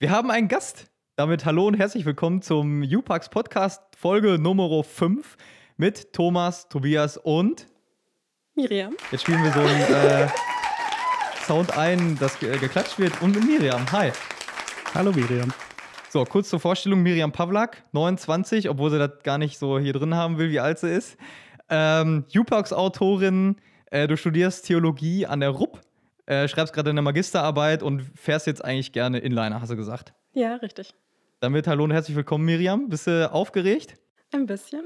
Wir haben einen Gast. Damit hallo und herzlich willkommen zum UPAX Podcast Folge Nummer 5 mit Thomas, Tobias und Miriam. Jetzt spielen wir so einen äh, Sound ein, dass ge geklatscht wird und mit Miriam. Hi. Hallo Miriam. So, kurz zur Vorstellung: Miriam Pavlak, 29, obwohl sie das gar nicht so hier drin haben will, wie alt sie ist. Ähm, UPAX-Autorin, äh, du studierst Theologie an der RUP äh, schreibst gerade eine Magisterarbeit und fährst jetzt eigentlich gerne Inliner, hast du gesagt. Ja, richtig. Damit hallo und herzlich willkommen, Miriam. Bist du aufgeregt? Ein bisschen.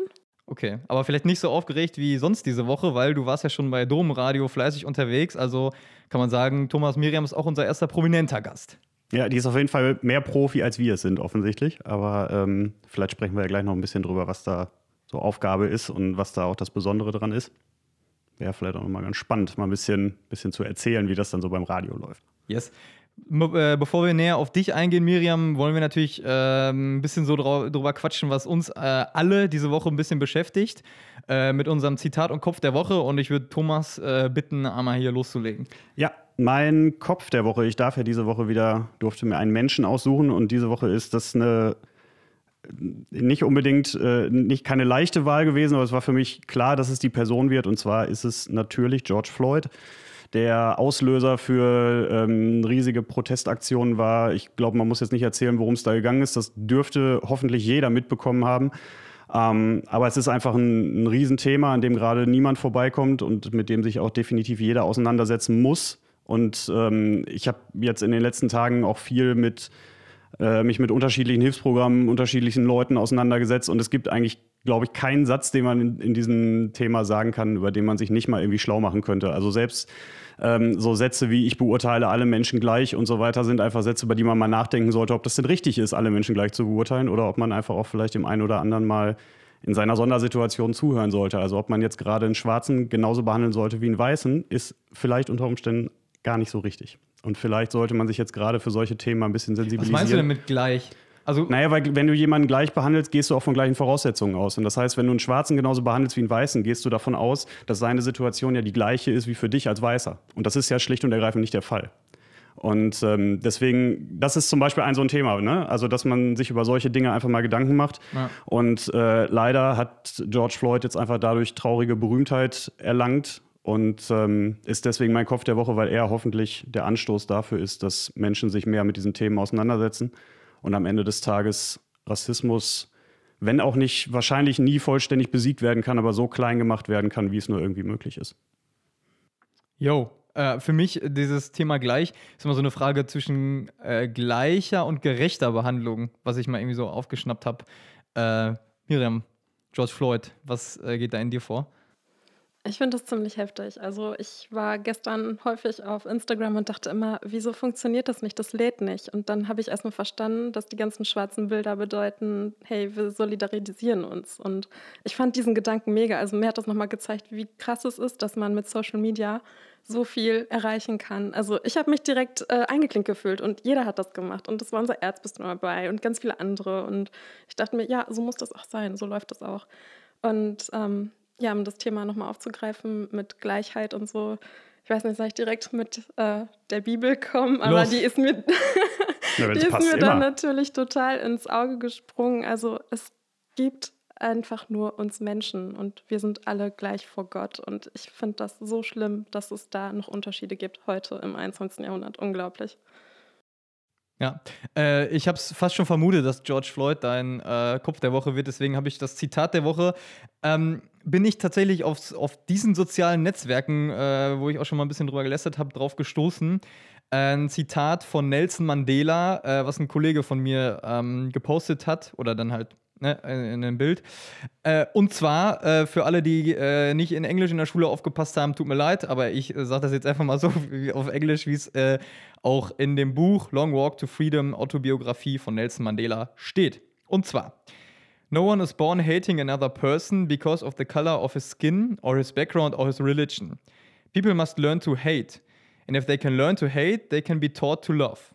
Okay, aber vielleicht nicht so aufgeregt wie sonst diese Woche, weil du warst ja schon bei Domradio fleißig unterwegs. Also kann man sagen, Thomas Miriam ist auch unser erster prominenter Gast. Ja, die ist auf jeden Fall mehr Profi, als wir es sind, offensichtlich. Aber ähm, vielleicht sprechen wir ja gleich noch ein bisschen drüber, was da so Aufgabe ist und was da auch das Besondere dran ist wäre vielleicht auch nochmal ganz spannend, mal ein bisschen, bisschen zu erzählen, wie das dann so beim Radio läuft. Yes. Äh, bevor wir näher auf dich eingehen, Miriam, wollen wir natürlich äh, ein bisschen so drüber quatschen, was uns äh, alle diese Woche ein bisschen beschäftigt, äh, mit unserem Zitat und Kopf der Woche. Und ich würde Thomas äh, bitten, einmal hier loszulegen. Ja, mein Kopf der Woche. Ich darf ja diese Woche wieder, durfte mir einen Menschen aussuchen und diese Woche ist das eine nicht unbedingt, äh, nicht keine leichte Wahl gewesen, aber es war für mich klar, dass es die Person wird. Und zwar ist es natürlich George Floyd. Der Auslöser für ähm, riesige Protestaktionen war, ich glaube, man muss jetzt nicht erzählen, worum es da gegangen ist. Das dürfte hoffentlich jeder mitbekommen haben. Ähm, aber es ist einfach ein, ein Riesenthema, an dem gerade niemand vorbeikommt und mit dem sich auch definitiv jeder auseinandersetzen muss. Und ähm, ich habe jetzt in den letzten Tagen auch viel mit äh, mich mit unterschiedlichen Hilfsprogrammen, unterschiedlichen Leuten auseinandergesetzt und es gibt eigentlich, glaube ich, keinen Satz, den man in, in, diesem Thema sagen kann, über den man sich nicht mal irgendwie schlau machen könnte. Also selbst ähm, so Sätze wie ich beurteile alle Menschen gleich und so weiter sind einfach Sätze, über die man mal nachdenken sollte, ob das denn richtig ist, alle Menschen gleich zu beurteilen oder ob man einfach auch vielleicht dem einen oder anderen mal in seiner Sondersituation zuhören sollte. Also ob man jetzt gerade einen Schwarzen genauso behandeln sollte wie einen Weißen, ist vielleicht unter Umständen gar nicht so richtig. Und vielleicht sollte man sich jetzt gerade für solche Themen mal ein bisschen sensibilisieren. Was meinst du denn mit gleich? Also, naja, weil wenn du jemanden gleich behandelst, gehst du auch von gleichen Voraussetzungen aus. Und das heißt, wenn du einen Schwarzen genauso behandelst wie einen Weißen, gehst du davon aus, dass seine Situation ja die gleiche ist wie für dich als Weißer. Und das ist ja schlicht und ergreifend nicht der Fall. Und ähm, deswegen, das ist zum Beispiel ein so ein Thema, ne? Also, dass man sich über solche Dinge einfach mal Gedanken macht. Ja. Und äh, leider hat George Floyd jetzt einfach dadurch traurige Berühmtheit erlangt und ähm, ist deswegen mein Kopf der Woche, weil er hoffentlich der Anstoß dafür ist, dass Menschen sich mehr mit diesen Themen auseinandersetzen und am Ende des Tages Rassismus, wenn auch nicht wahrscheinlich nie vollständig besiegt werden kann, aber so klein gemacht werden kann, wie es nur irgendwie möglich ist. Jo, äh, für mich dieses Thema gleich ist immer so eine Frage zwischen äh, gleicher und gerechter Behandlung, was ich mal irgendwie so aufgeschnappt habe. Äh, Miriam, George Floyd, was äh, geht da in dir vor? Ich finde das ziemlich heftig. Also ich war gestern häufig auf Instagram und dachte immer, wieso funktioniert das nicht? Das lädt nicht. Und dann habe ich erstmal verstanden, dass die ganzen schwarzen Bilder bedeuten, hey, wir solidarisieren uns. Und ich fand diesen Gedanken mega. Also mir hat das nochmal gezeigt, wie krass es ist, dass man mit Social Media so viel erreichen kann. Also ich habe mich direkt äh, eingeklinkt gefühlt und jeder hat das gemacht. Und das war unser Erzbistum dabei und ganz viele andere. Und ich dachte mir, ja, so muss das auch sein, so läuft das auch. Und ähm, ja, um das Thema nochmal aufzugreifen mit Gleichheit und so. Ich weiß nicht, soll ich direkt mit äh, der Bibel kommen, aber Los. die ist mir, ja, die ist mir dann natürlich total ins Auge gesprungen. Also es gibt einfach nur uns Menschen und wir sind alle gleich vor Gott. Und ich finde das so schlimm, dass es da noch Unterschiede gibt heute im 21. Jahrhundert. Unglaublich. Ja, äh, ich habe es fast schon vermutet, dass George Floyd dein äh, Kopf der Woche wird. Deswegen habe ich das Zitat der Woche. Ähm, bin ich tatsächlich auf, auf diesen sozialen Netzwerken, äh, wo ich auch schon mal ein bisschen drüber gelästert habe, drauf gestoßen. Ein Zitat von Nelson Mandela, äh, was ein Kollege von mir ähm, gepostet hat oder dann halt ne, in einem Bild. Äh, und zwar äh, für alle, die äh, nicht in Englisch in der Schule aufgepasst haben, tut mir leid, aber ich äh, sage das jetzt einfach mal so auf Englisch, wie es auch in dem Buch Long Walk to Freedom Autobiografie von Nelson Mandela steht. Und zwar. No one is born hating another person because of the color of his skin or his background or his religion. People must learn to hate. And if they can learn to hate, they can be taught to love.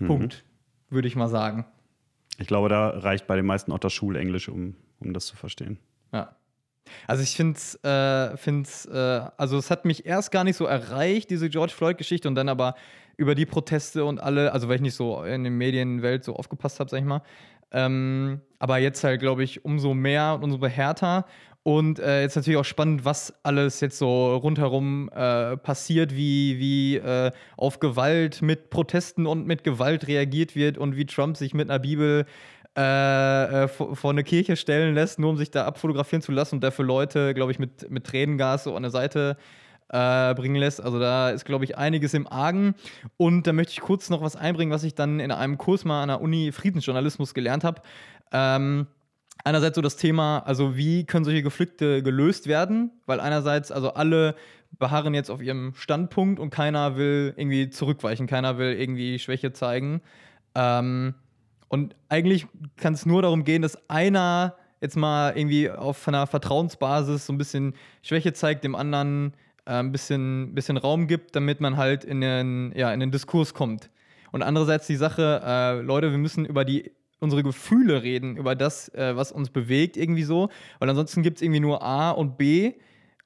Mhm. Punkt, würde ich mal sagen. Ich glaube, da reicht bei den meisten auch das Schulenglisch, um, um das zu verstehen. Ja. Also ich finde es, äh, find's, äh, also es hat mich erst gar nicht so erreicht, diese George Floyd-Geschichte, und dann aber über die Proteste und alle, also weil ich nicht so in der Medienwelt so aufgepasst habe, sag ich mal. Ähm, aber jetzt halt, glaube ich, umso mehr und umso härter. Und äh, jetzt natürlich auch spannend, was alles jetzt so rundherum äh, passiert, wie, wie äh, auf Gewalt mit Protesten und mit Gewalt reagiert wird und wie Trump sich mit einer Bibel äh, äh, vor, vor, eine Kirche stellen lässt, nur um sich da abfotografieren zu lassen und dafür Leute, glaube ich, mit, mit Tränengas so an der Seite äh, bringen lässt. Also da ist, glaube ich, einiges im Argen. Und da möchte ich kurz noch was einbringen, was ich dann in einem Kurs mal an der Uni Friedensjournalismus gelernt habe. Ähm, einerseits so das Thema, also wie können solche Konflikte gelöst werden, weil einerseits, also alle beharren jetzt auf ihrem Standpunkt und keiner will irgendwie zurückweichen, keiner will irgendwie Schwäche zeigen. Ähm, und eigentlich kann es nur darum gehen, dass einer jetzt mal irgendwie auf einer Vertrauensbasis so ein bisschen Schwäche zeigt, dem anderen äh, ein bisschen, bisschen Raum gibt, damit man halt in den, ja, in den Diskurs kommt. Und andererseits die Sache, äh, Leute, wir müssen über die unsere Gefühle reden, über das, äh, was uns bewegt, irgendwie so. Weil ansonsten gibt es irgendwie nur A und B.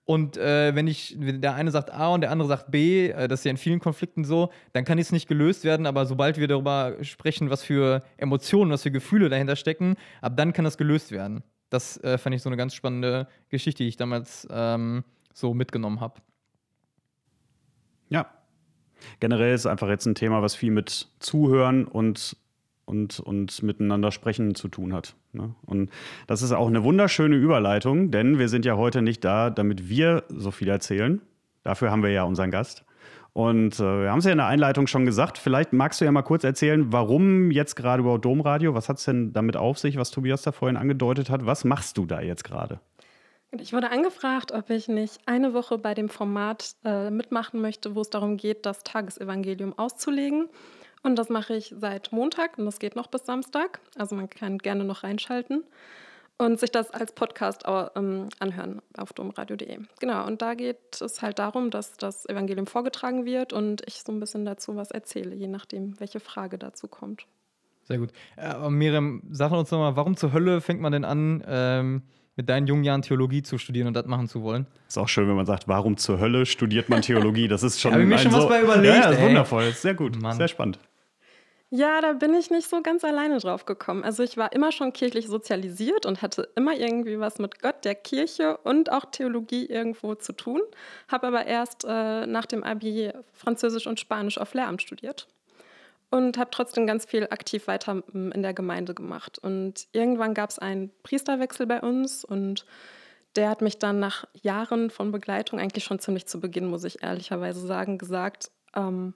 Und äh, wenn ich, der eine sagt A und der andere sagt B, äh, das ist ja in vielen Konflikten so, dann kann es nicht gelöst werden. Aber sobald wir darüber sprechen, was für Emotionen, was für Gefühle dahinter stecken, ab dann kann das gelöst werden. Das äh, fand ich so eine ganz spannende Geschichte, die ich damals ähm, so mitgenommen habe. Ja. Generell ist einfach jetzt ein Thema, was viel mit Zuhören und und, und miteinander sprechen zu tun hat. Ne? Und das ist auch eine wunderschöne Überleitung, denn wir sind ja heute nicht da, damit wir so viel erzählen. Dafür haben wir ja unseren Gast. Und äh, wir haben es ja in der Einleitung schon gesagt. Vielleicht magst du ja mal kurz erzählen, warum jetzt gerade überhaupt Domradio? Was hat es denn damit auf sich, was Tobias da vorhin angedeutet hat? Was machst du da jetzt gerade? Ich wurde angefragt, ob ich nicht eine Woche bei dem Format äh, mitmachen möchte, wo es darum geht, das Tagesevangelium auszulegen. Und das mache ich seit Montag und das geht noch bis Samstag. Also man kann gerne noch reinschalten und sich das als Podcast ähm, anhören auf domradio.de. Genau, und da geht es halt darum, dass das Evangelium vorgetragen wird und ich so ein bisschen dazu was erzähle, je nachdem, welche Frage dazu kommt. Sehr gut. Äh, Miriam, sag uns nochmal, warum zur Hölle fängt man denn an, ähm, mit deinen jungen Jahren Theologie zu studieren und das machen zu wollen. Ist auch schön, wenn man sagt, warum zur Hölle studiert man Theologie? Das ist schon. Habe ich mir schon so, was bei überlegt. Ja, ja ist wundervoll. Sehr gut. Mann. Sehr spannend. Ja, da bin ich nicht so ganz alleine drauf gekommen. Also ich war immer schon kirchlich sozialisiert und hatte immer irgendwie was mit Gott, der Kirche und auch Theologie irgendwo zu tun. Habe aber erst äh, nach dem Abi Französisch und Spanisch auf Lehramt studiert und habe trotzdem ganz viel aktiv weiter hm, in der Gemeinde gemacht. Und irgendwann gab es einen Priesterwechsel bei uns und der hat mich dann nach Jahren von Begleitung, eigentlich schon ziemlich zu Beginn, muss ich ehrlicherweise sagen, gesagt, ähm,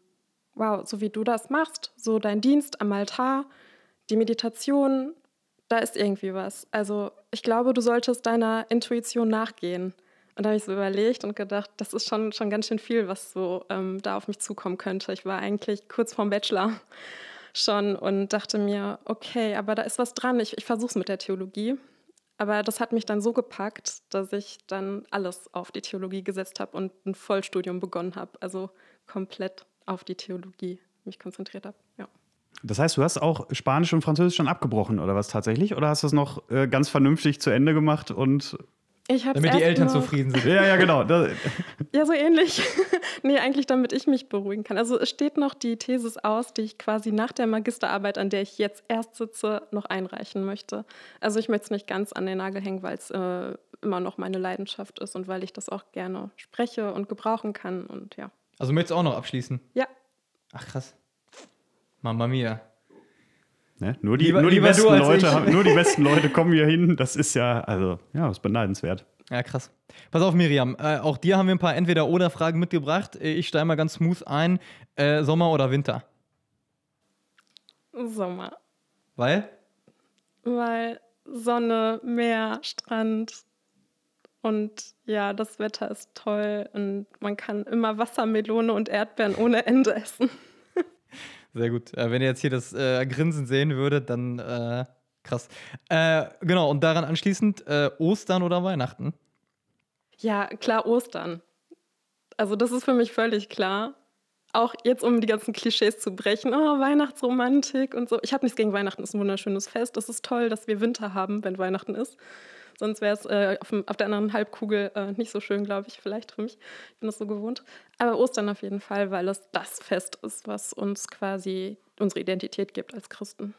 wow, so wie du das machst, so dein Dienst am Altar, die Meditation, da ist irgendwie was. Also ich glaube, du solltest deiner Intuition nachgehen. Und da habe ich so überlegt und gedacht, das ist schon, schon ganz schön viel, was so ähm, da auf mich zukommen könnte. Ich war eigentlich kurz vorm Bachelor schon und dachte mir, okay, aber da ist was dran. Ich, ich versuche es mit der Theologie. Aber das hat mich dann so gepackt, dass ich dann alles auf die Theologie gesetzt habe und ein Vollstudium begonnen habe. Also komplett auf die Theologie mich konzentriert habe. Ja. Das heißt, du hast auch Spanisch und Französisch schon abgebrochen oder was tatsächlich? Oder hast du es noch äh, ganz vernünftig zu Ende gemacht und damit die Eltern zufrieden sind. Ja, ja, genau. ja, so ähnlich. nee, eigentlich damit ich mich beruhigen kann. Also es steht noch die Thesis aus, die ich quasi nach der Magisterarbeit, an der ich jetzt erst sitze, noch einreichen möchte. Also ich möchte es nicht ganz an den Nagel hängen, weil es äh, immer noch meine Leidenschaft ist und weil ich das auch gerne spreche und gebrauchen kann und ja. Also möchtest du auch noch abschließen? Ja. Ach krass. Mama mia. Ne? Nur, die, lieber, nur, die besten Leute, nur die besten Leute kommen hier hin. Das ist ja, also, ja, ist beneidenswert. Ja, krass. Pass auf, Miriam. Äh, auch dir haben wir ein paar Entweder-Oder-Fragen mitgebracht. Ich steige mal ganz smooth ein. Äh, Sommer oder Winter? Sommer. Weil? Weil Sonne, Meer, Strand und ja, das Wetter ist toll und man kann immer Wassermelone und Erdbeeren ohne Ende essen. Sehr gut. Äh, wenn ihr jetzt hier das äh, Grinsen sehen würdet, dann äh, krass. Äh, genau, und daran anschließend äh, Ostern oder Weihnachten? Ja, klar, Ostern. Also, das ist für mich völlig klar. Auch jetzt, um die ganzen Klischees zu brechen, oh, Weihnachtsromantik und so. Ich habe nichts gegen Weihnachten, ist ein wunderschönes Fest. Es ist toll, dass wir Winter haben, wenn Weihnachten ist. Sonst wäre es äh, auf, auf, der anderen Halbkugel äh, nicht so schön, glaube ich, vielleicht für mich. Ich bin das so gewohnt. Aber Ostern auf jeden Fall, weil es das Fest ist, was uns quasi unsere Identität gibt als Christen.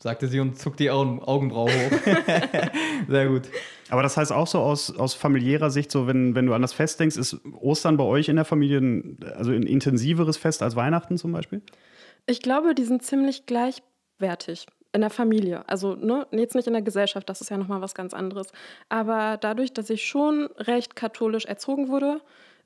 Sagte sie und zuckt die Augen, Augenbraue hoch. Sehr gut. Aber das heißt auch so aus, aus familiärer Sicht, so wenn, wenn du an das Fest denkst, ist Ostern bei euch in der Familie ein, also ein intensiveres Fest als Weihnachten zum Beispiel? Ich glaube, die sind ziemlich gleichwertig in der Familie. Also ne, jetzt nicht in der Gesellschaft, das ist ja nochmal was ganz anderes. Aber dadurch, dass ich schon recht katholisch erzogen wurde,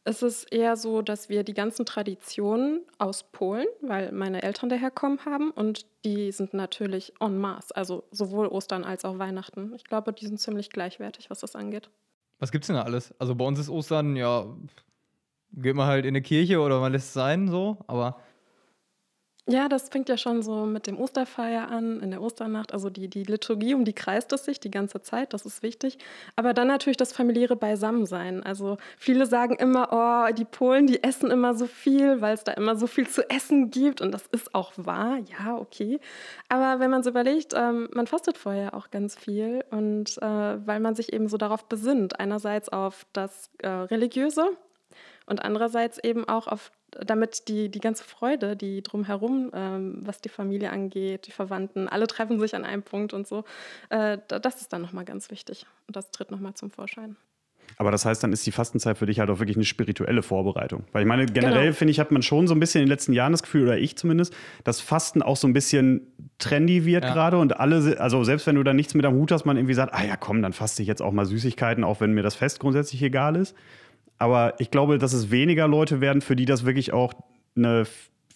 ist es eher so, dass wir die ganzen Traditionen aus Polen, weil meine Eltern daherkommen haben und die sind natürlich en masse, also sowohl Ostern als auch Weihnachten. Ich glaube, die sind ziemlich gleichwertig, was das angeht. Was gibt's denn da alles? Also bei uns ist Ostern, ja, geht man halt in eine Kirche oder man lässt es sein, so, aber ja, das fängt ja schon so mit dem Osterfeier an, in der Osternacht. Also die, die Liturgie, um die kreist es sich die ganze Zeit, das ist wichtig. Aber dann natürlich das familiäre Beisammensein. Also viele sagen immer, oh, die Polen, die essen immer so viel, weil es da immer so viel zu essen gibt. Und das ist auch wahr, ja, okay. Aber wenn man so überlegt, ähm, man fastet vorher auch ganz viel. Und äh, weil man sich eben so darauf besinnt, einerseits auf das äh, Religiöse, und andererseits eben auch auf damit die, die ganze Freude, die drumherum, ähm, was die Familie angeht, die Verwandten, alle treffen sich an einem Punkt und so, äh, das ist dann nochmal ganz wichtig. Und das tritt nochmal zum Vorschein. Aber das heißt, dann ist die Fastenzeit für dich halt auch wirklich eine spirituelle Vorbereitung. Weil ich meine, generell genau. finde ich, hat man schon so ein bisschen in den letzten Jahren das Gefühl, oder ich zumindest, dass Fasten auch so ein bisschen trendy wird ja. gerade und alle, also selbst wenn du da nichts mit am Hut hast, man irgendwie sagt, ah ja, komm, dann faste ich jetzt auch mal Süßigkeiten, auch wenn mir das Fest grundsätzlich egal ist. Aber ich glaube, dass es weniger Leute werden, für die das wirklich auch eine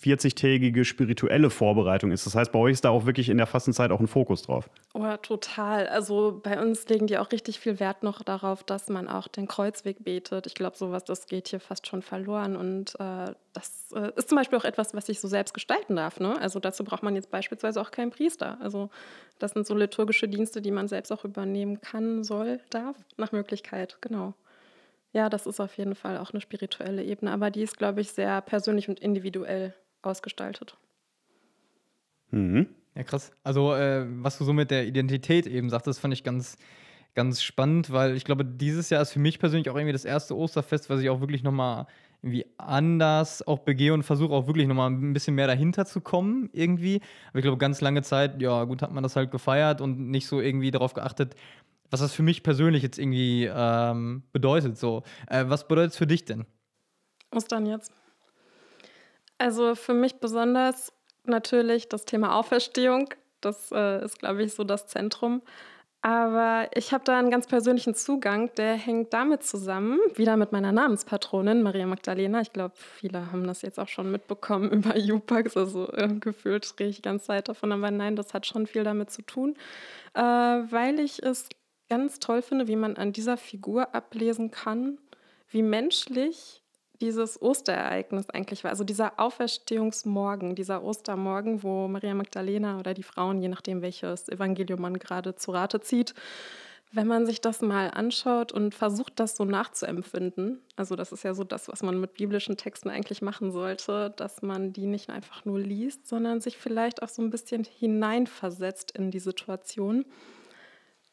40-tägige spirituelle Vorbereitung ist. Das heißt, bei euch ist da auch wirklich in der Fastenzeit auch ein Fokus drauf. Oh, total. Also bei uns legen die auch richtig viel Wert noch darauf, dass man auch den Kreuzweg betet. Ich glaube, sowas, das geht hier fast schon verloren. Und äh, das äh, ist zum Beispiel auch etwas, was ich so selbst gestalten darf. Ne? Also dazu braucht man jetzt beispielsweise auch keinen Priester. Also das sind so liturgische Dienste, die man selbst auch übernehmen kann, soll, darf, nach Möglichkeit. Genau. Ja, das ist auf jeden Fall auch eine spirituelle Ebene, aber die ist, glaube ich, sehr persönlich und individuell ausgestaltet. Mhm. Ja, krass. Also, äh, was du so mit der Identität eben sagtest, fand ich ganz, ganz spannend, weil ich glaube, dieses Jahr ist für mich persönlich auch irgendwie das erste Osterfest, was ich auch wirklich nochmal irgendwie anders auch begehe und versuche auch wirklich nochmal ein bisschen mehr dahinter zu kommen irgendwie. Aber ich glaube, ganz lange Zeit, ja, gut, hat man das halt gefeiert und nicht so irgendwie darauf geachtet, was das für mich persönlich jetzt irgendwie ähm, bedeutet. So. Äh, was bedeutet es für dich denn? Ostern jetzt. Also für mich besonders natürlich das Thema Auferstehung. Das äh, ist, glaube ich, so das Zentrum. Aber ich habe da einen ganz persönlichen Zugang, der hängt damit zusammen, wieder mit meiner Namenspatronin Maria Magdalena. Ich glaube, viele haben das jetzt auch schon mitbekommen über Jupax, also äh, gefühlt rede ich die ganze Zeit davon, aber nein, das hat schon viel damit zu tun, äh, weil ich es ganz toll finde, wie man an dieser Figur ablesen kann, wie menschlich dieses Osterereignis eigentlich war. Also dieser Auferstehungsmorgen, dieser Ostermorgen, wo Maria Magdalena oder die Frauen, je nachdem welches Evangelium man gerade zu Rate zieht, wenn man sich das mal anschaut und versucht, das so nachzuempfinden, also das ist ja so das, was man mit biblischen Texten eigentlich machen sollte, dass man die nicht einfach nur liest, sondern sich vielleicht auch so ein bisschen hineinversetzt in die Situation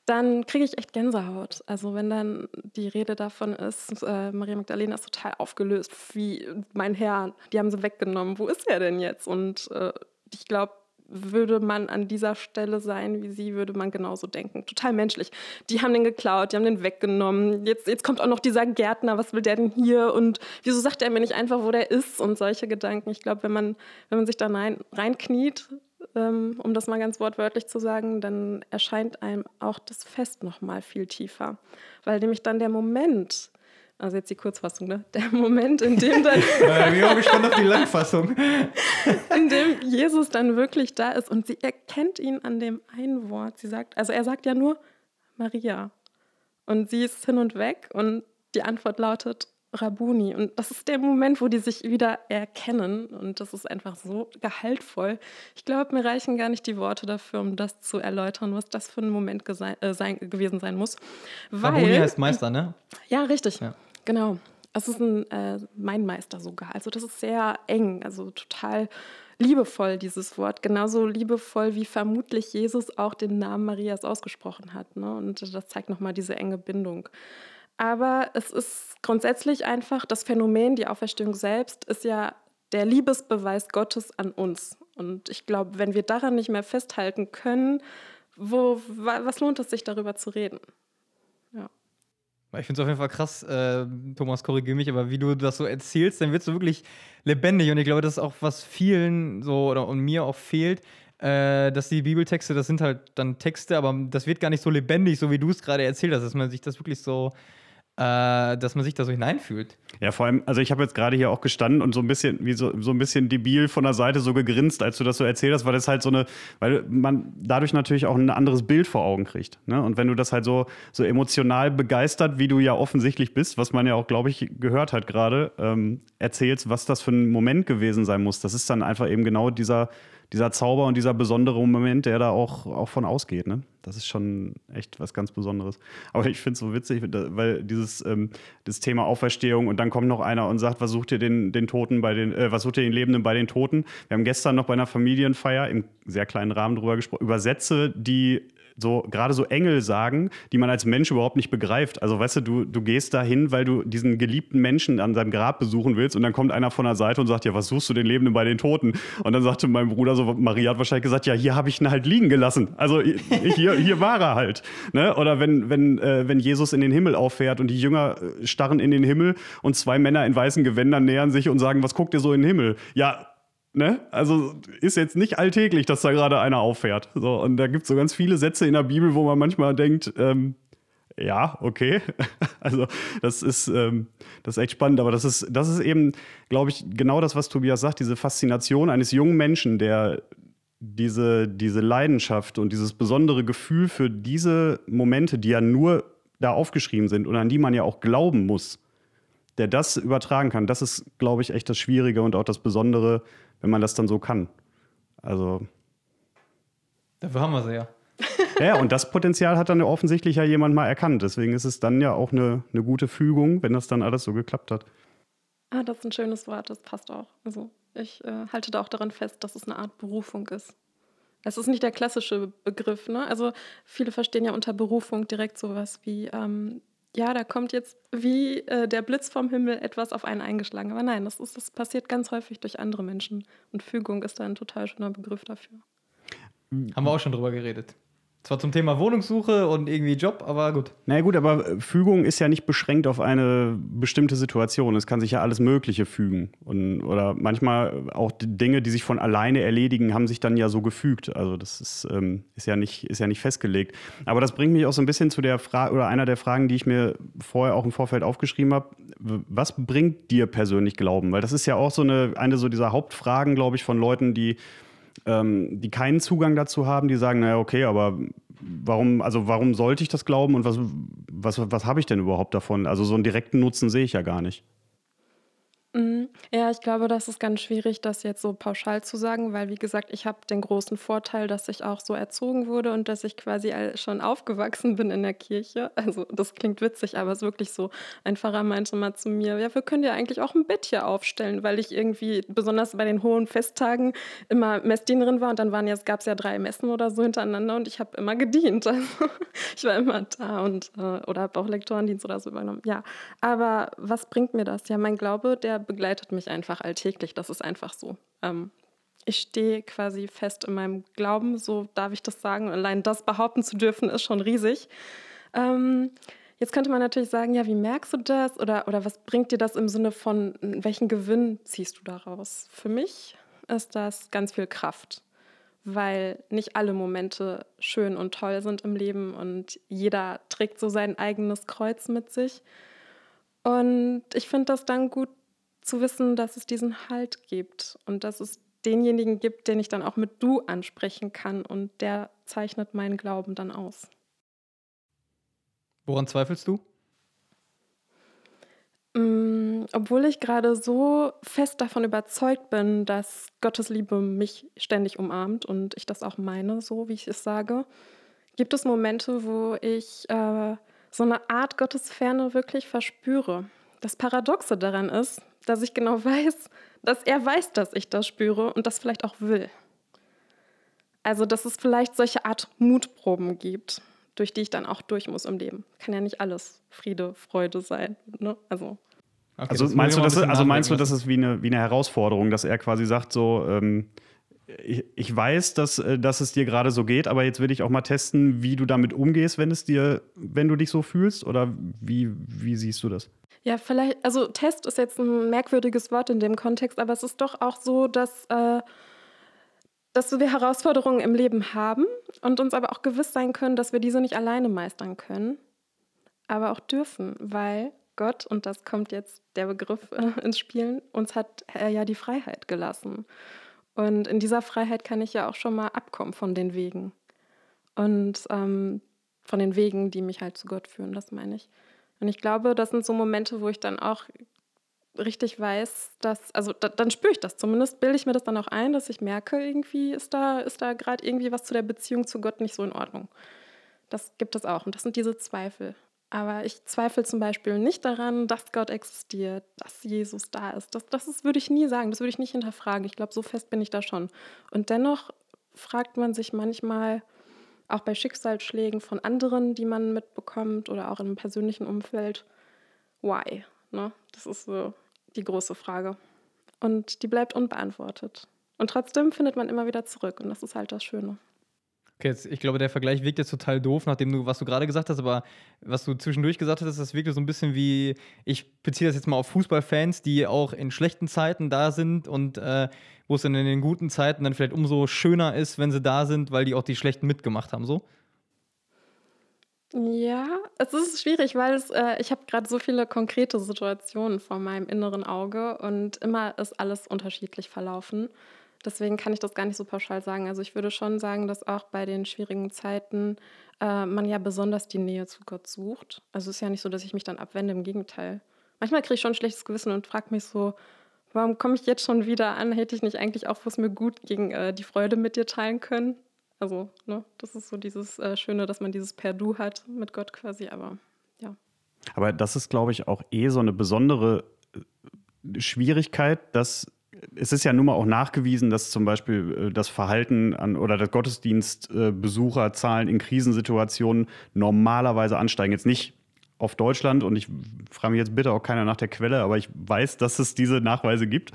dann kriege ich echt Gänsehaut. Also wenn dann die Rede davon ist, äh, Maria Magdalena ist total aufgelöst, wie mein Herr, die haben sie weggenommen, wo ist er denn jetzt? Und äh, ich glaube, würde man an dieser Stelle sein wie sie, würde man genauso denken. Total menschlich. Die haben den geklaut, die haben den weggenommen. Jetzt, jetzt kommt auch noch dieser Gärtner, was will der denn hier? Und wieso sagt er mir nicht einfach, wo der ist? Und solche Gedanken. Ich glaube, wenn man, wenn man sich da rein, reinkniet, um das mal ganz wortwörtlich zu sagen, dann erscheint einem auch das Fest noch mal viel tiefer. Weil nämlich dann der Moment, also jetzt die Kurzfassung, ne? Der Moment, in dem dann. äh, wir haben gespannt auf die Langfassung. in dem Jesus dann wirklich da ist und sie erkennt ihn an dem einen Wort. Sie sagt, also er sagt ja nur Maria. Und sie ist hin und weg und die Antwort lautet Rabuni. Und das ist der Moment, wo die sich wieder erkennen. Und das ist einfach so gehaltvoll. Ich glaube, mir reichen gar nicht die Worte dafür, um das zu erläutern, was das für ein Moment äh, sein, gewesen sein muss. Weil, Rabuni heißt Meister, ne? Ja, richtig. Ja. Genau. Es ist ein, äh, mein Meister sogar. Also das ist sehr eng, also total liebevoll, dieses Wort. Genauso liebevoll, wie vermutlich Jesus auch den Namen Marias ausgesprochen hat. Ne? Und das zeigt nochmal diese enge Bindung. Aber es ist grundsätzlich einfach, das Phänomen, die Auferstehung selbst, ist ja der Liebesbeweis Gottes an uns. Und ich glaube, wenn wir daran nicht mehr festhalten können, wo, was lohnt es sich darüber zu reden? Ich finde es auf jeden Fall krass, äh, Thomas, korrigiere mich, aber wie du das so erzählst, dann wird es so wirklich lebendig. Und ich glaube, das ist auch, was vielen so oder und mir auch fehlt, äh, dass die Bibeltexte, das sind halt dann Texte, aber das wird gar nicht so lebendig, so wie du es gerade erzählt hast, dass man sich das wirklich so äh, dass man sich da so hineinfühlt. Ja, vor allem, also ich habe jetzt gerade hier auch gestanden und so ein bisschen, wie so, so ein bisschen debil von der Seite so gegrinst, als du das so erzählt hast, weil das halt so eine, weil man dadurch natürlich auch ein anderes Bild vor Augen kriegt. Ne? Und wenn du das halt so, so emotional begeistert, wie du ja offensichtlich bist, was man ja auch, glaube ich, gehört hat gerade, ähm, erzählst, was das für ein Moment gewesen sein muss, das ist dann einfach eben genau dieser dieser Zauber und dieser besondere Moment, der da auch, auch von ausgeht. Ne? Das ist schon echt was ganz Besonderes. Aber ich finde es so witzig, weil dieses ähm, das Thema Auferstehung und dann kommt noch einer und sagt, was sucht ihr den, den Toten bei den, äh, was sucht ihr den Lebenden bei den Toten? Wir haben gestern noch bei einer Familienfeier im sehr kleinen Rahmen drüber gesprochen, über Sätze, die so gerade so Engel sagen, die man als Mensch überhaupt nicht begreift. Also weißt du, du, du gehst da hin, weil du diesen geliebten Menschen an seinem Grab besuchen willst und dann kommt einer von der Seite und sagt, ja, was suchst du den Lebenden bei den Toten? Und dann sagte mein Bruder so, Maria hat wahrscheinlich gesagt, ja, hier habe ich ihn halt liegen gelassen. Also hier, hier war er halt. Ne? Oder wenn, wenn, äh, wenn Jesus in den Himmel auffährt und die Jünger äh, starren in den Himmel und zwei Männer in weißen Gewändern nähern sich und sagen, was guckt ihr so in den Himmel? Ja, Ne? Also ist jetzt nicht alltäglich, dass da gerade einer auffährt. So, und da gibt es so ganz viele Sätze in der Bibel, wo man manchmal denkt, ähm, ja, okay. also das ist, ähm, das ist echt spannend, aber das ist, das ist eben, glaube ich, genau das, was Tobias sagt, diese Faszination eines jungen Menschen, der diese, diese Leidenschaft und dieses besondere Gefühl für diese Momente, die ja nur da aufgeschrieben sind und an die man ja auch glauben muss, der das übertragen kann, das ist, glaube ich, echt das Schwierige und auch das Besondere wenn man das dann so kann. Also. Dafür haben wir sie ja. Ja, und das Potenzial hat dann offensichtlich ja jemand mal erkannt. Deswegen ist es dann ja auch eine, eine gute Fügung, wenn das dann alles so geklappt hat. Ah, das ist ein schönes Wort, das passt auch. Also ich äh, halte da auch daran fest, dass es eine Art Berufung ist. Es ist nicht der klassische Begriff, ne? Also viele verstehen ja unter Berufung direkt sowas wie ähm, ja, da kommt jetzt wie äh, der Blitz vom Himmel etwas auf einen eingeschlagen. Aber nein, das, ist, das passiert ganz häufig durch andere Menschen. Und Fügung ist da ein total schöner Begriff dafür. Haben wir auch schon drüber geredet. Zwar zum Thema Wohnungssuche und irgendwie Job, aber gut. Na naja, gut, aber äh, Fügung ist ja nicht beschränkt auf eine bestimmte Situation. Es kann sich ja alles Mögliche fügen. Und, oder manchmal auch die Dinge, die sich von alleine erledigen, haben sich dann ja so gefügt. Also das ist, ähm, ist, ja, nicht, ist ja nicht festgelegt. Aber das bringt mich auch so ein bisschen zu der Frage oder einer der Fragen, die ich mir vorher auch im Vorfeld aufgeschrieben habe. Was bringt dir persönlich Glauben? Weil das ist ja auch so eine, eine so dieser Hauptfragen, glaube ich, von Leuten, die ähm, die keinen Zugang dazu haben, die sagen, naja, okay, aber warum, also warum sollte ich das glauben und was, was, was habe ich denn überhaupt davon? Also so einen direkten Nutzen sehe ich ja gar nicht. Mhm. Ja, ich glaube, das ist ganz schwierig, das jetzt so pauschal zu sagen, weil wie gesagt, ich habe den großen Vorteil, dass ich auch so erzogen wurde und dass ich quasi schon aufgewachsen bin in der Kirche. Also das klingt witzig, aber es ist wirklich so. Ein Pfarrer meinte mal zu mir, ja, wir können ja eigentlich auch ein Bett hier aufstellen, weil ich irgendwie besonders bei den hohen Festtagen immer Messdienerin war und dann waren jetzt gab es ja drei Messen oder so hintereinander und ich habe immer gedient. Also ich war immer da und äh, oder habe auch Lektorendienst oder so übernommen. Ja, aber was bringt mir das? Ja, mein Glaube, der begleitet mich einfach alltäglich. Das ist einfach so. Ähm, ich stehe quasi fest in meinem Glauben, so darf ich das sagen. Allein das behaupten zu dürfen, ist schon riesig. Ähm, jetzt könnte man natürlich sagen, ja, wie merkst du das? Oder, oder was bringt dir das im Sinne von, welchen Gewinn ziehst du daraus? Für mich ist das ganz viel Kraft, weil nicht alle Momente schön und toll sind im Leben und jeder trägt so sein eigenes Kreuz mit sich. Und ich finde das dann gut zu wissen, dass es diesen Halt gibt und dass es denjenigen gibt, den ich dann auch mit du ansprechen kann und der zeichnet meinen Glauben dann aus. Woran zweifelst du? Mm, obwohl ich gerade so fest davon überzeugt bin, dass Gottes Liebe mich ständig umarmt und ich das auch meine, so wie ich es sage, gibt es Momente, wo ich äh, so eine Art Gottesferne wirklich verspüre. Das Paradoxe daran ist, dass ich genau weiß, dass er weiß, dass ich das spüre und das vielleicht auch will. Also, dass es vielleicht solche Art Mutproben gibt, durch die ich dann auch durch muss im Leben. Kann ja nicht alles Friede, Freude sein. Ne? Also, okay, also meinst du, das ist, also meinst du, das ist wie eine, wie eine Herausforderung, dass er quasi sagt, so, ähm, ich, ich, weiß, dass, äh, dass es dir gerade so geht, aber jetzt will ich auch mal testen, wie du damit umgehst, wenn es dir, wenn du dich so fühlst? Oder wie, wie siehst du das? Ja, vielleicht, also Test ist jetzt ein merkwürdiges Wort in dem Kontext, aber es ist doch auch so, dass, äh, dass wir Herausforderungen im Leben haben und uns aber auch gewiss sein können, dass wir diese nicht alleine meistern können, aber auch dürfen, weil Gott, und das kommt jetzt der Begriff äh, ins Spiel, uns hat er ja die Freiheit gelassen. Und in dieser Freiheit kann ich ja auch schon mal abkommen von den Wegen. Und ähm, von den Wegen, die mich halt zu Gott führen, das meine ich. Und ich glaube, das sind so Momente, wo ich dann auch richtig weiß, dass, also da, dann spüre ich das zumindest, bilde ich mir das dann auch ein, dass ich merke, irgendwie ist da, ist da gerade irgendwie was zu der Beziehung zu Gott nicht so in Ordnung. Das gibt es auch. Und das sind diese Zweifel. Aber ich zweifle zum Beispiel nicht daran, dass Gott existiert, dass Jesus da ist. Das, das ist, würde ich nie sagen, das würde ich nicht hinterfragen. Ich glaube, so fest bin ich da schon. Und dennoch fragt man sich manchmal, auch bei Schicksalsschlägen von anderen, die man mitbekommt oder auch im persönlichen Umfeld, why? Ne? Das ist so die große Frage. Und die bleibt unbeantwortet. Und trotzdem findet man immer wieder zurück. Und das ist halt das Schöne. Okay, jetzt, ich glaube, der Vergleich wirkt jetzt total doof, nachdem du, was du gerade gesagt hast, aber was du zwischendurch gesagt hast, das wirkt so ein bisschen wie, ich beziehe das jetzt mal auf Fußballfans, die auch in schlechten Zeiten da sind und äh, wo es dann in den guten Zeiten dann vielleicht umso schöner ist, wenn sie da sind, weil die auch die schlechten mitgemacht haben, so? Ja, es ist schwierig, weil es, äh, ich habe gerade so viele konkrete Situationen vor meinem inneren Auge und immer ist alles unterschiedlich verlaufen. Deswegen kann ich das gar nicht so pauschal sagen. Also ich würde schon sagen, dass auch bei den schwierigen Zeiten äh, man ja besonders die Nähe zu Gott sucht. Also es ist ja nicht so, dass ich mich dann abwende, im Gegenteil. Manchmal kriege ich schon ein schlechtes Gewissen und frage mich so, warum komme ich jetzt schon wieder an? Hätte ich nicht eigentlich auch, wo es mir gut ging, äh, die Freude mit dir teilen können? Also, ne, das ist so dieses äh, Schöne, dass man dieses Per-Du hat mit Gott quasi, aber ja. Aber das ist, glaube ich, auch eh so eine besondere äh, Schwierigkeit, dass es ist ja nun mal auch nachgewiesen, dass zum Beispiel äh, das Verhalten an oder das Gottesdienstbesucherzahlen in Krisensituationen normalerweise ansteigen. Jetzt nicht auf Deutschland und ich frage mich jetzt bitte auch keiner nach der Quelle, aber ich weiß, dass es diese Nachweise gibt.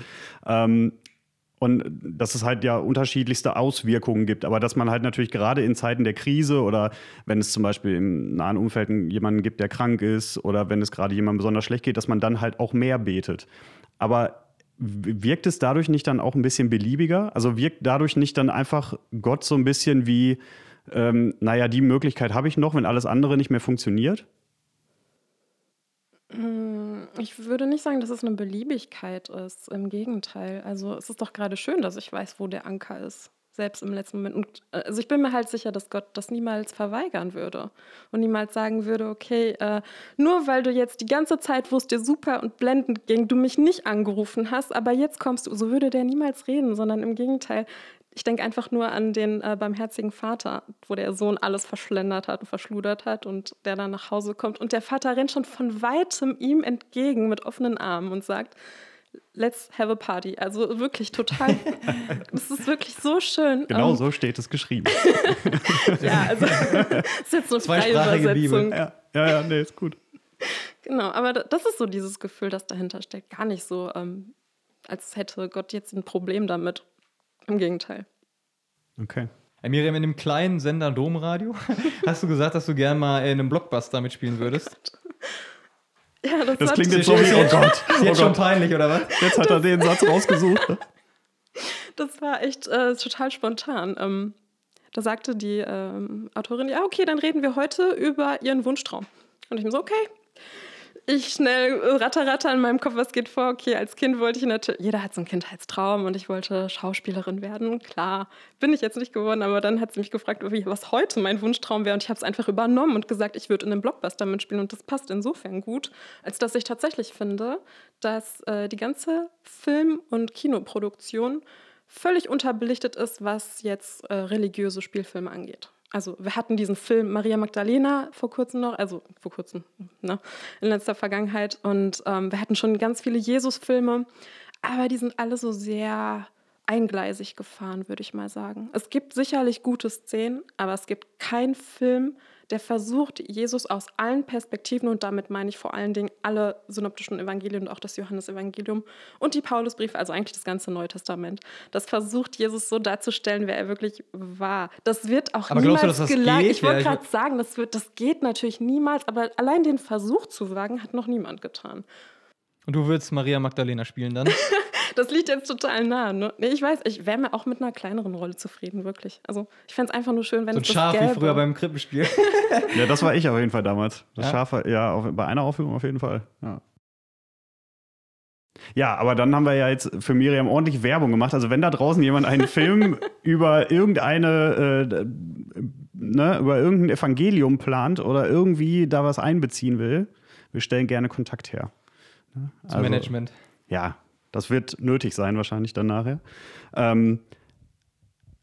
Ähm, und dass es halt ja unterschiedlichste Auswirkungen gibt. Aber dass man halt natürlich gerade in Zeiten der Krise oder wenn es zum Beispiel im nahen Umfeld jemanden gibt, der krank ist oder wenn es gerade jemandem besonders schlecht geht, dass man dann halt auch mehr betet. Aber wirkt es dadurch nicht dann auch ein bisschen beliebiger? Also wirkt dadurch nicht dann einfach Gott so ein bisschen wie, ähm, naja, die Möglichkeit habe ich noch, wenn alles andere nicht mehr funktioniert? Hm, ich würde nicht sagen, dass es eine Beliebigkeit ist. Im Gegenteil. Also es ist doch gerade schön, dass ich weiß, wo der Anker ist selbst im letzten Moment. Und, äh, also ich bin mir halt sicher, dass Gott das niemals verweigern würde und niemals sagen würde, okay, äh, nur weil du jetzt die ganze Zeit, wo es dir super und blendend ging, du mich nicht angerufen hast, aber jetzt kommst du, so würde der niemals reden, sondern im Gegenteil. Ich denke einfach nur an den äh, barmherzigen Vater, wo der Sohn alles verschlendert hat und verschludert hat und der dann nach Hause kommt und der Vater rennt schon von weitem ihm entgegen mit offenen Armen und sagt, let's have a party. Also wirklich total, das ist wirklich so schön. Genau um, ähm, so steht es geschrieben. ja, also ist jetzt so eine freie Übersetzung. Ja, ja, ja, nee, ist gut. Genau, aber das ist so dieses Gefühl, das dahinter steckt. Gar nicht so, ähm, als hätte Gott jetzt ein Problem damit. Im Gegenteil. Okay. Hey Miriam, in dem kleinen Sender Domradio hast du gesagt, dass du gerne mal in einem Blockbuster mitspielen würdest. Ja, das, das klingt jetzt so wie, oh Gott. Ist oh jetzt schon peinlich, oder was? Jetzt hat er den Satz rausgesucht. Ne? Das war echt äh, total spontan. Ähm, da sagte die ähm, Autorin, ja, okay, dann reden wir heute über ihren Wunschtraum. Und ich mir so, okay, ich schnell ratter, ratter in meinem Kopf, was geht vor. Okay, als Kind wollte ich natürlich, jeder hat so einen Kindheitstraum und ich wollte Schauspielerin werden. Klar, bin ich jetzt nicht geworden, aber dann hat sie mich gefragt, was heute mein Wunschtraum wäre und ich habe es einfach übernommen und gesagt, ich würde in einem Blockbuster mitspielen und das passt insofern gut, als dass ich tatsächlich finde, dass äh, die ganze Film- und Kinoproduktion völlig unterbelichtet ist, was jetzt äh, religiöse Spielfilme angeht also wir hatten diesen Film Maria Magdalena vor kurzem noch, also vor kurzem, ne, in letzter Vergangenheit. Und ähm, wir hatten schon ganz viele Jesus-Filme, aber die sind alle so sehr eingleisig gefahren, würde ich mal sagen. Es gibt sicherlich gute Szenen, aber es gibt keinen Film, der versucht, Jesus aus allen Perspektiven, und damit meine ich vor allen Dingen alle synoptischen Evangelien und auch das Johannesevangelium und die Paulusbriefe, also eigentlich das ganze Neue Testament, das versucht, Jesus so darzustellen, wer er wirklich war. Das wird auch aber niemals du, gelangen. Ich wollte ja, gerade sagen, das, wird, das geht natürlich niemals, aber allein den Versuch zu wagen, hat noch niemand getan. Und du würdest Maria Magdalena spielen dann? das liegt jetzt total nah. Ne? Nee, ich weiß, ich wäre mir auch mit einer kleineren Rolle zufrieden, wirklich. Also ich fände es einfach nur schön, wenn so es ein Schaf wie früher beim Krippenspiel. ja, das war ich auf jeden Fall damals. Das ja? Schaf, ja, auf, bei einer Aufführung auf jeden Fall. Ja. Ja, aber dann haben wir ja jetzt für Miriam ordentlich Werbung gemacht. Also wenn da draußen jemand einen Film über irgendeine, äh, ne, über irgendein Evangelium plant oder irgendwie da was einbeziehen will, wir stellen gerne Kontakt her. Ne? Also, Zum Management. Ja, das wird nötig sein, wahrscheinlich dann nachher. Ähm,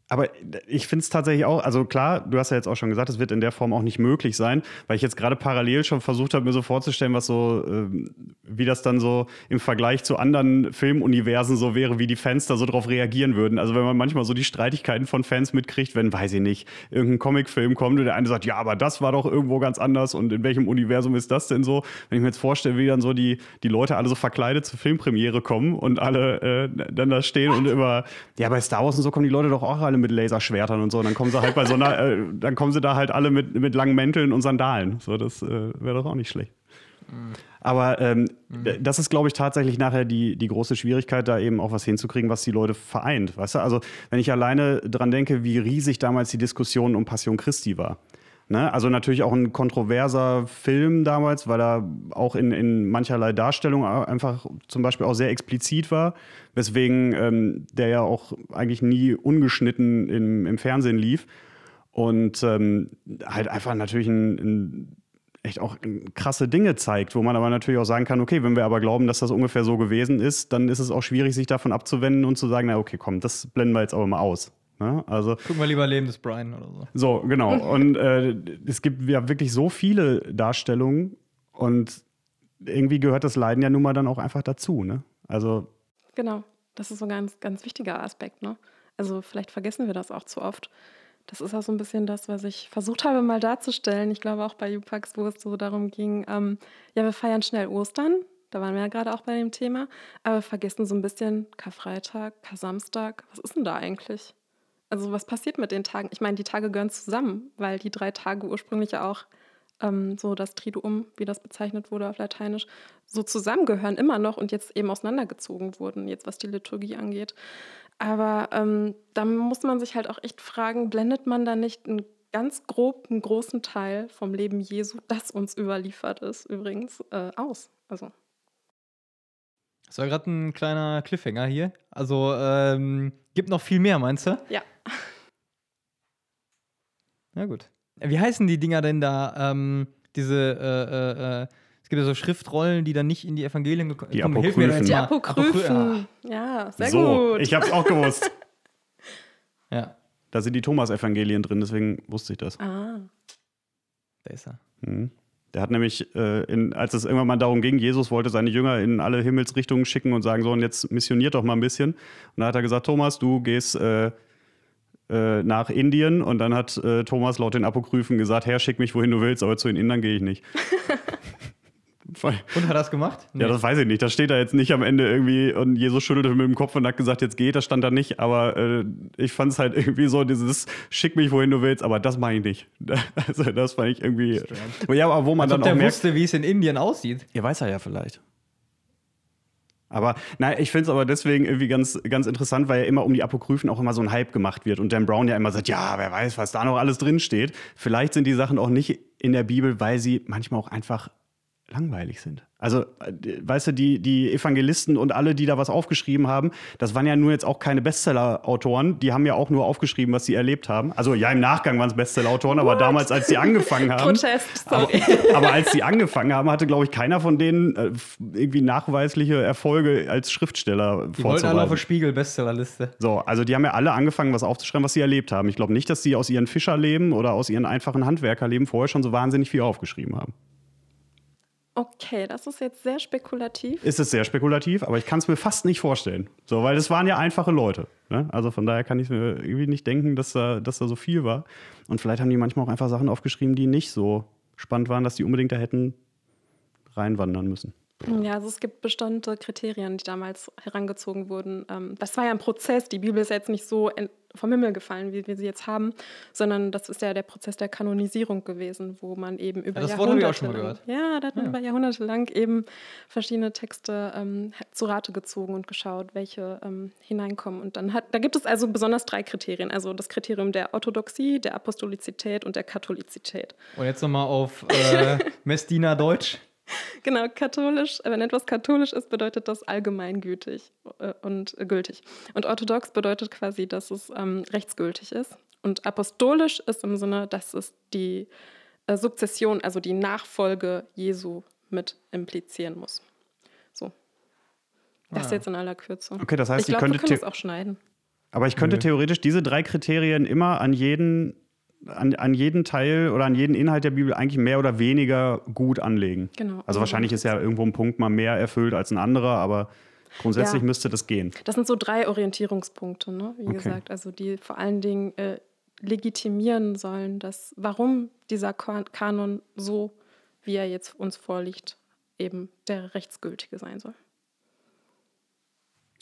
aber ich finde es tatsächlich auch, also klar, du hast ja jetzt auch schon gesagt, es wird in der Form auch nicht möglich sein, weil ich jetzt gerade parallel schon versucht habe, mir so vorzustellen, was so, äh, wie das dann so im Vergleich zu anderen Filmuniversen so wäre, wie die Fans da so drauf reagieren würden. Also wenn man manchmal so die Streitigkeiten von Fans mitkriegt, wenn, weiß ich nicht, irgendein Comicfilm kommt und der eine sagt, ja, aber das war doch irgendwo ganz anders und in welchem Universum ist das denn so? Wenn ich mir jetzt vorstelle, wie dann so die, die Leute alle so verkleidet zur Filmpremiere kommen und alle äh, dann da stehen und über, ja, bei Star Wars und so kommen die Leute doch auch alle mit Laserschwertern und so. Und dann kommen sie halt bei so einer, äh, dann kommen sie da halt alle mit, mit langen Mänteln und Sandalen. So, das äh, wäre doch auch nicht schlecht. Mhm. Aber ähm, mhm. das ist, glaube ich, tatsächlich nachher die, die große Schwierigkeit, da eben auch was hinzukriegen, was die Leute vereint. Weißt du? Also, wenn ich alleine dran denke, wie riesig damals die Diskussion um Passion Christi war. Ne? Also natürlich auch ein kontroverser Film damals, weil er auch in, in mancherlei Darstellung einfach zum Beispiel auch sehr explizit war, weswegen ähm, der ja auch eigentlich nie ungeschnitten im, im Fernsehen lief. Und ähm, halt einfach natürlich ein, ein echt auch krasse Dinge zeigt, wo man aber natürlich auch sagen kann, okay, wenn wir aber glauben, dass das ungefähr so gewesen ist, dann ist es auch schwierig, sich davon abzuwenden und zu sagen, na okay, komm, das blenden wir jetzt aber mal aus. Ne? Also, Gucken wir lieber Leben des Brian oder so. So, genau. Und äh, es gibt ja wirklich so viele Darstellungen und irgendwie gehört das Leiden ja nun mal dann auch einfach dazu. Ne? Also. Genau, das ist so ein ganz, ganz wichtiger Aspekt. Ne? Also vielleicht vergessen wir das auch zu oft. Das ist auch so ein bisschen das, was ich versucht habe mal darzustellen. Ich glaube auch bei Jupax, wo es so darum ging, ähm, ja, wir feiern schnell Ostern. Da waren wir ja gerade auch bei dem Thema. Aber wir vergessen so ein bisschen Karfreitag, Kar-Samstag. Was ist denn da eigentlich? Also was passiert mit den Tagen? Ich meine, die Tage gehören zusammen, weil die drei Tage ursprünglich ja auch ähm, so das Triduum, wie das bezeichnet wurde auf Lateinisch, so zusammengehören immer noch und jetzt eben auseinandergezogen wurden, jetzt was die Liturgie angeht. Aber ähm, da muss man sich halt auch echt fragen, blendet man da nicht einen ganz grob einen großen Teil vom Leben Jesu, das uns überliefert ist, übrigens, äh, aus? Also. Das war gerade ein kleiner Cliffhanger hier. Also ähm, gibt noch viel mehr, meinst du? Ja. Na gut. Wie heißen die Dinger denn da? Ähm, diese, äh, äh, äh es gibt ja so Schriftrollen, die dann nicht in die Evangelien gekommen sind. Die Apokryphen. Die Apokryphen. Ja, sehr so, gut. Ich hab's auch gewusst. ja. Da sind die Thomas-Evangelien drin, deswegen wusste ich das. Ah. Da ist er. Mhm. Der hat nämlich, äh, in, als es irgendwann mal darum ging, Jesus wollte seine Jünger in alle Himmelsrichtungen schicken und sagen, so, und jetzt missioniert doch mal ein bisschen. Und da hat er gesagt, Thomas, du gehst äh, äh, nach Indien. Und dann hat äh, Thomas laut den Apokryphen gesagt, Herr, schick mich, wohin du willst, aber zu den Indern gehe ich nicht. Und hat er das gemacht? Nee. Ja, das weiß ich nicht. Das steht da jetzt nicht am Ende irgendwie und Jesus schüttelte mit dem Kopf und hat gesagt, jetzt geht. Das stand da nicht. Aber äh, ich fand es halt irgendwie so, dieses schick mich, wohin du willst, aber das meine ich nicht. Also das fand ich irgendwie. Ja, aber wo man Als dann ob auch der merkt, wusste, wie es in Indien aussieht. Ja, weiß er ja vielleicht. Aber nein, ich finde es aber deswegen irgendwie ganz, ganz interessant, weil ja immer um die Apokryphen auch immer so ein Hype gemacht wird und Dan Brown ja immer sagt, ja, wer weiß, was da noch alles drin steht. Vielleicht sind die Sachen auch nicht in der Bibel, weil sie manchmal auch einfach langweilig sind. Also, äh, weißt du, die, die Evangelisten und alle, die da was aufgeschrieben haben, das waren ja nur jetzt auch keine Bestseller-Autoren. Die haben ja auch nur aufgeschrieben, was sie erlebt haben. Also, ja, im Nachgang waren es Bestseller-Autoren, aber damals, als sie angefangen haben. Protest, sorry. Aber, aber, als sie angefangen haben, hatte, glaube ich, keiner von denen äh, irgendwie nachweisliche Erfolge als Schriftsteller Die wollten alle auf der Spiegel-Bestsellerliste. So, also, die haben ja alle angefangen, was aufzuschreiben, was sie erlebt haben. Ich glaube nicht, dass sie aus ihren Fischerleben oder aus ihren einfachen Handwerkerleben vorher schon so wahnsinnig viel aufgeschrieben haben. Okay, das ist jetzt sehr spekulativ. Ist es sehr spekulativ, aber ich kann es mir fast nicht vorstellen. So, weil es waren ja einfache Leute. Ne? Also von daher kann ich mir irgendwie nicht denken, dass da, dass da so viel war. Und vielleicht haben die manchmal auch einfach Sachen aufgeschrieben, die nicht so spannend waren, dass die unbedingt da hätten reinwandern müssen. Ja, also es gibt bestimmte Kriterien, die damals herangezogen wurden. Ähm, das war ja ein Prozess. Die Bibel ist jetzt nicht so vom Himmel gefallen, wie wir sie jetzt haben, sondern das ist ja der Prozess der Kanonisierung gewesen, wo man eben über ja, das Jahrhunderte Wort auch schon mal gehört. Ja, da hat man ja. über Jahrhunderte lang eben verschiedene Texte ähm, zu Rate gezogen und geschaut, welche ähm, hineinkommen. Und dann hat, da gibt es also besonders drei Kriterien. Also das Kriterium der Orthodoxie, der Apostolizität und der Katholizität. Und jetzt nochmal auf äh, Messdiener Deutsch. Genau, katholisch, wenn etwas katholisch ist, bedeutet das allgemeingültig äh, und gültig. Und orthodox bedeutet quasi, dass es ähm, rechtsgültig ist. Und apostolisch ist im Sinne, dass es die äh, Sukzession, also die Nachfolge Jesu mit implizieren muss. So. Das ah. jetzt in aller Kürze. Okay, das heißt, ich glaube, wir können es auch schneiden. Aber ich könnte Nö. theoretisch diese drei Kriterien immer an jeden an, an jeden Teil oder an jeden Inhalt der Bibel eigentlich mehr oder weniger gut anlegen. Genau. Also wahrscheinlich ist ja irgendwo ein Punkt mal mehr erfüllt als ein anderer, aber grundsätzlich ja. müsste das gehen. Das sind so drei Orientierungspunkte, ne? wie okay. gesagt, also die vor allen Dingen äh, legitimieren sollen, dass warum dieser Kanon so, wie er jetzt uns vorliegt, eben der rechtsgültige sein soll.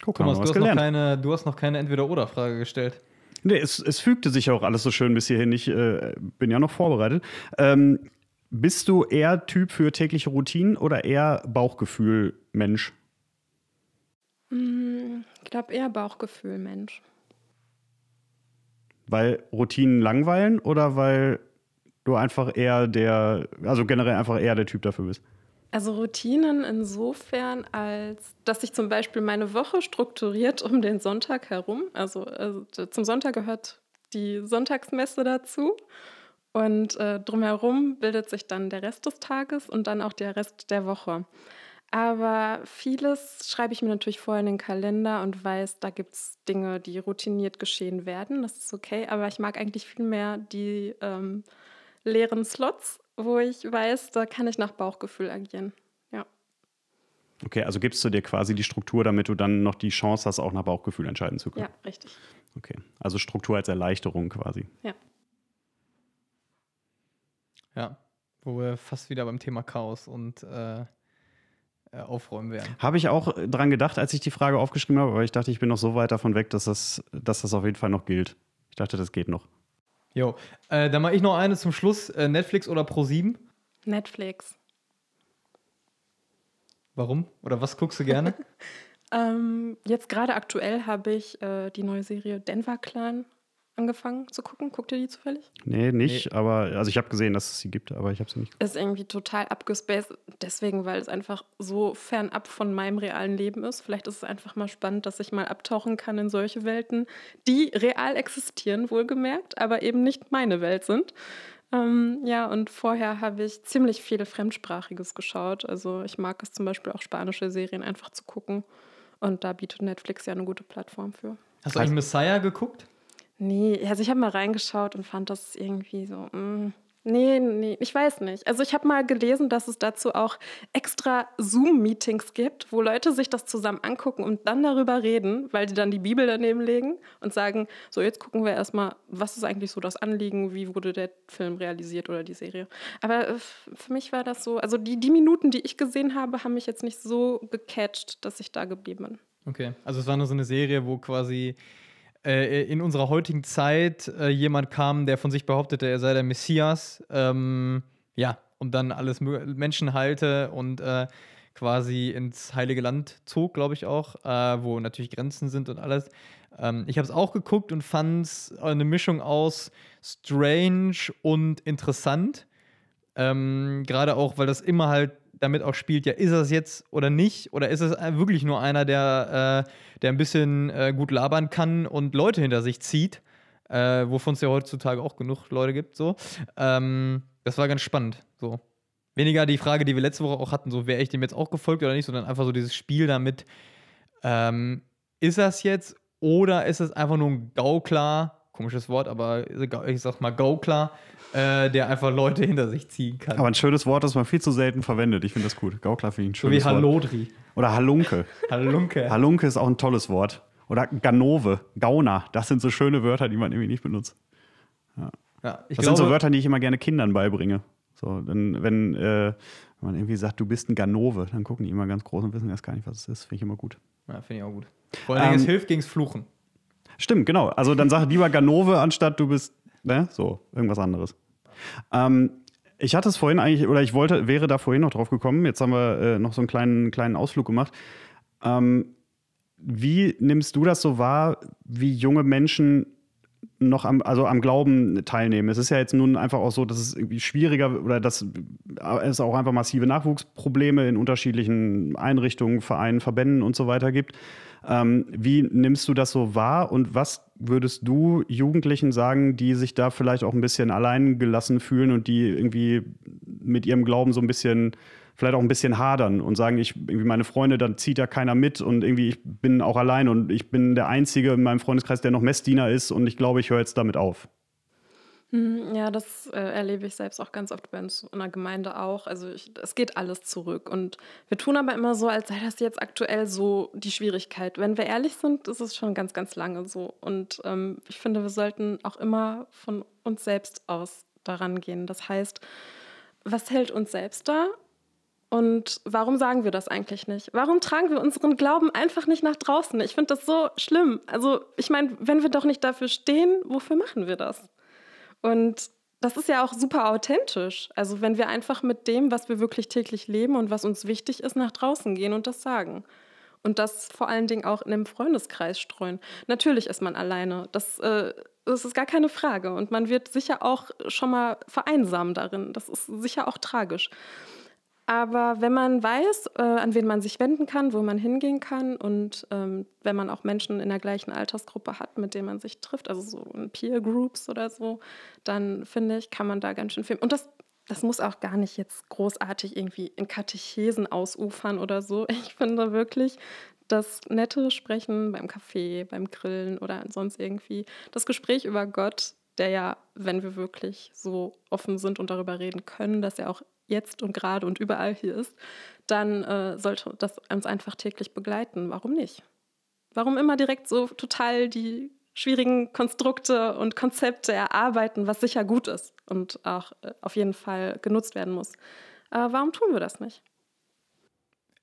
Guck, Thomas, du hast, noch keine, du hast noch keine Entweder-Oder-Frage gestellt. Nee, es, es fügte sich auch alles so schön bis hierhin. Ich äh, bin ja noch vorbereitet. Ähm, bist du eher Typ für tägliche Routinen oder eher Bauchgefühl-Mensch? Mm, ich glaube eher Bauchgefühl-Mensch. Weil Routinen langweilen oder weil du einfach eher der, also generell einfach eher der Typ dafür bist? Also Routinen insofern, als dass sich zum Beispiel meine Woche strukturiert um den Sonntag herum. Also, also zum Sonntag gehört die Sonntagsmesse dazu. Und äh, drumherum bildet sich dann der Rest des Tages und dann auch der Rest der Woche. Aber vieles schreibe ich mir natürlich vorher in den Kalender und weiß, da gibt es Dinge, die routiniert geschehen werden. Das ist okay. Aber ich mag eigentlich viel mehr die ähm, leeren Slots wo ich weiß, da kann ich nach Bauchgefühl agieren. Ja. Okay, also gibst du dir quasi die Struktur, damit du dann noch die Chance hast, auch nach Bauchgefühl entscheiden zu können. Ja, richtig. Okay, also Struktur als Erleichterung quasi. Ja. Ja, wo wir fast wieder beim Thema Chaos und äh, äh aufräumen werden. Habe ich auch dran gedacht, als ich die Frage aufgeschrieben habe, aber ich dachte, ich bin noch so weit davon weg, dass das, dass das auf jeden Fall noch gilt. Ich dachte, das geht noch. Jo, äh, dann mache ich noch eine zum Schluss. Äh, Netflix oder Pro7? Netflix. Warum? Oder was guckst du gerne? ähm, jetzt gerade aktuell habe ich äh, die neue Serie Denver Clan angefangen zu gucken. Guckt ihr die zufällig? Nee, nicht, nee. aber also ich habe gesehen, dass es sie gibt, aber ich habe sie nicht geguckt. Ist irgendwie total abgespaced, deswegen, weil es einfach so fernab von meinem realen Leben ist. Vielleicht ist es einfach mal spannend, dass ich mal abtauchen kann in solche Welten, die real existieren, wohlgemerkt, aber eben nicht meine Welt sind. Ähm, ja, und vorher habe ich ziemlich viel Fremdsprachiges geschaut. Also ich mag es zum Beispiel auch spanische Serien einfach zu gucken. Und da bietet Netflix ja eine gute Plattform für. Hast du eigentlich Messiah geguckt? Nee, also ich habe mal reingeschaut und fand das irgendwie so. Mm, nee, nee, ich weiß nicht. Also ich habe mal gelesen, dass es dazu auch extra Zoom-Meetings gibt, wo Leute sich das zusammen angucken und dann darüber reden, weil die dann die Bibel daneben legen und sagen, so jetzt gucken wir erstmal, was ist eigentlich so das Anliegen, wie wurde der Film realisiert oder die Serie. Aber äh, für mich war das so, also die, die Minuten, die ich gesehen habe, haben mich jetzt nicht so gecatcht, dass ich da geblieben bin. Okay, also es war nur so eine Serie, wo quasi äh, in unserer heutigen Zeit äh, jemand kam, der von sich behauptete, er sei der Messias, ähm, ja, und dann alles Menschen halte und äh, quasi ins Heilige Land zog, glaube ich auch, äh, wo natürlich Grenzen sind und alles. Ähm, ich habe es auch geguckt und fand es eine Mischung aus strange und interessant. Ähm, Gerade auch, weil das immer halt damit auch spielt, ja, ist es jetzt oder nicht? Oder ist es wirklich nur einer, der, äh, der ein bisschen äh, gut labern kann und Leute hinter sich zieht? Äh, wovon es ja heutzutage auch genug Leute gibt, so. Ähm, das war ganz spannend, so. Weniger die Frage, die wir letzte Woche auch hatten, so, wäre ich dem jetzt auch gefolgt oder nicht, sondern einfach so dieses Spiel damit, ähm, ist das jetzt oder ist es einfach nur ein Gaukler, komisches Wort, aber ich sag mal Gaukler, äh, der einfach Leute hinter sich ziehen kann. Aber ein schönes Wort, das man viel zu selten verwendet. Ich finde das gut. Gaukler finde ich ein schönes so wie Hallodri. Wort. Oder Halunke. Halunke. Halunke ist auch ein tolles Wort. Oder Ganove, Gauner. Das sind so schöne Wörter, die man irgendwie nicht benutzt. Ja. Ja, das glaube, sind so Wörter, die ich immer gerne Kindern beibringe. So, dann, wenn, äh, man irgendwie sagt, du bist ein Ganove, dann gucken die immer ganz groß und wissen erst gar nicht, was es ist. Finde ich immer gut. Ja, finde ich auch gut. Vor allem, ähm, es hilft gegens Fluchen. Stimmt, genau. Also dann sag lieber Ganove, anstatt du bist, ne, so, irgendwas anderes. Ähm, ich hatte es vorhin eigentlich, oder ich wollte, wäre da vorhin noch drauf gekommen. Jetzt haben wir äh, noch so einen kleinen, kleinen Ausflug gemacht. Ähm, wie nimmst du das so wahr, wie junge Menschen noch am, also am Glauben teilnehmen. Es ist ja jetzt nun einfach auch so, dass es irgendwie schwieriger oder dass es auch einfach massive Nachwuchsprobleme in unterschiedlichen Einrichtungen, Vereinen, Verbänden und so weiter gibt. Ähm, wie nimmst du das so wahr und was würdest du Jugendlichen sagen, die sich da vielleicht auch ein bisschen allein gelassen fühlen und die irgendwie mit ihrem Glauben so ein bisschen vielleicht auch ein bisschen hadern und sagen, ich irgendwie meine Freunde, dann zieht da keiner mit und irgendwie ich bin auch allein und ich bin der Einzige in meinem Freundeskreis, der noch Messdiener ist und ich glaube, ich höre jetzt damit auf. Hm, ja, das äh, erlebe ich selbst auch ganz oft bei uns in der Gemeinde auch. Also es geht alles zurück. Und wir tun aber immer so, als sei das jetzt aktuell so die Schwierigkeit. Wenn wir ehrlich sind, ist es schon ganz, ganz lange so. Und ähm, ich finde, wir sollten auch immer von uns selbst aus daran gehen. Das heißt, was hält uns selbst da? Und warum sagen wir das eigentlich nicht? Warum tragen wir unseren Glauben einfach nicht nach draußen? Ich finde das so schlimm. Also ich meine, wenn wir doch nicht dafür stehen, wofür machen wir das? Und das ist ja auch super authentisch. Also wenn wir einfach mit dem, was wir wirklich täglich leben und was uns wichtig ist, nach draußen gehen und das sagen. Und das vor allen Dingen auch in einem Freundeskreis streuen. Natürlich ist man alleine. Das, äh, das ist gar keine Frage. Und man wird sicher auch schon mal vereinsamen darin. Das ist sicher auch tragisch. Aber wenn man weiß, äh, an wen man sich wenden kann, wo man hingehen kann und ähm, wenn man auch Menschen in der gleichen Altersgruppe hat, mit denen man sich trifft, also so in Peer Groups oder so, dann finde ich, kann man da ganz schön viel. Und das, das muss auch gar nicht jetzt großartig irgendwie in Katechesen ausufern oder so. Ich finde wirklich, das nette Sprechen beim Kaffee, beim Grillen oder sonst irgendwie, das Gespräch über Gott, der ja, wenn wir wirklich so offen sind und darüber reden können, dass er auch jetzt und gerade und überall hier ist, dann äh, sollte das uns einfach täglich begleiten. Warum nicht? Warum immer direkt so total die schwierigen Konstrukte und Konzepte erarbeiten, was sicher gut ist und auch äh, auf jeden Fall genutzt werden muss? Äh, warum tun wir das nicht?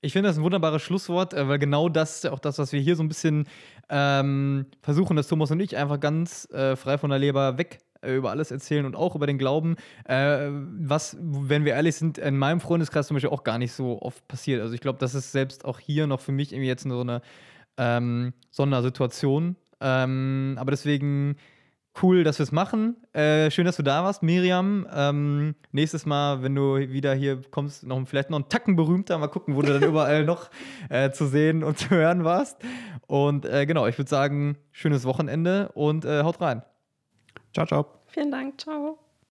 Ich finde das ein wunderbares Schlusswort, äh, weil genau das ist auch das, was wir hier so ein bisschen ähm, versuchen, dass Thomas und ich einfach ganz äh, frei von der Leber weg äh, über alles erzählen und auch über den Glauben, äh, was, wenn wir ehrlich sind, in meinem Freundeskreis zum Beispiel auch gar nicht so oft passiert. Also ich glaube, das ist selbst auch hier noch für mich irgendwie jetzt so eine ähm, Sondersituation. Ähm, aber deswegen cool, dass wir es machen. Äh, schön, dass du da warst, Miriam. Ähm, nächstes Mal, wenn du wieder hier kommst, noch vielleicht noch einen Tacken berühmter. Mal gucken, wo du dann überall noch äh, zu sehen und zu hören warst. Und äh, genau, ich würde sagen, schönes Wochenende und äh, haut rein. Ciao, ciao. Vielen Dank. Ciao.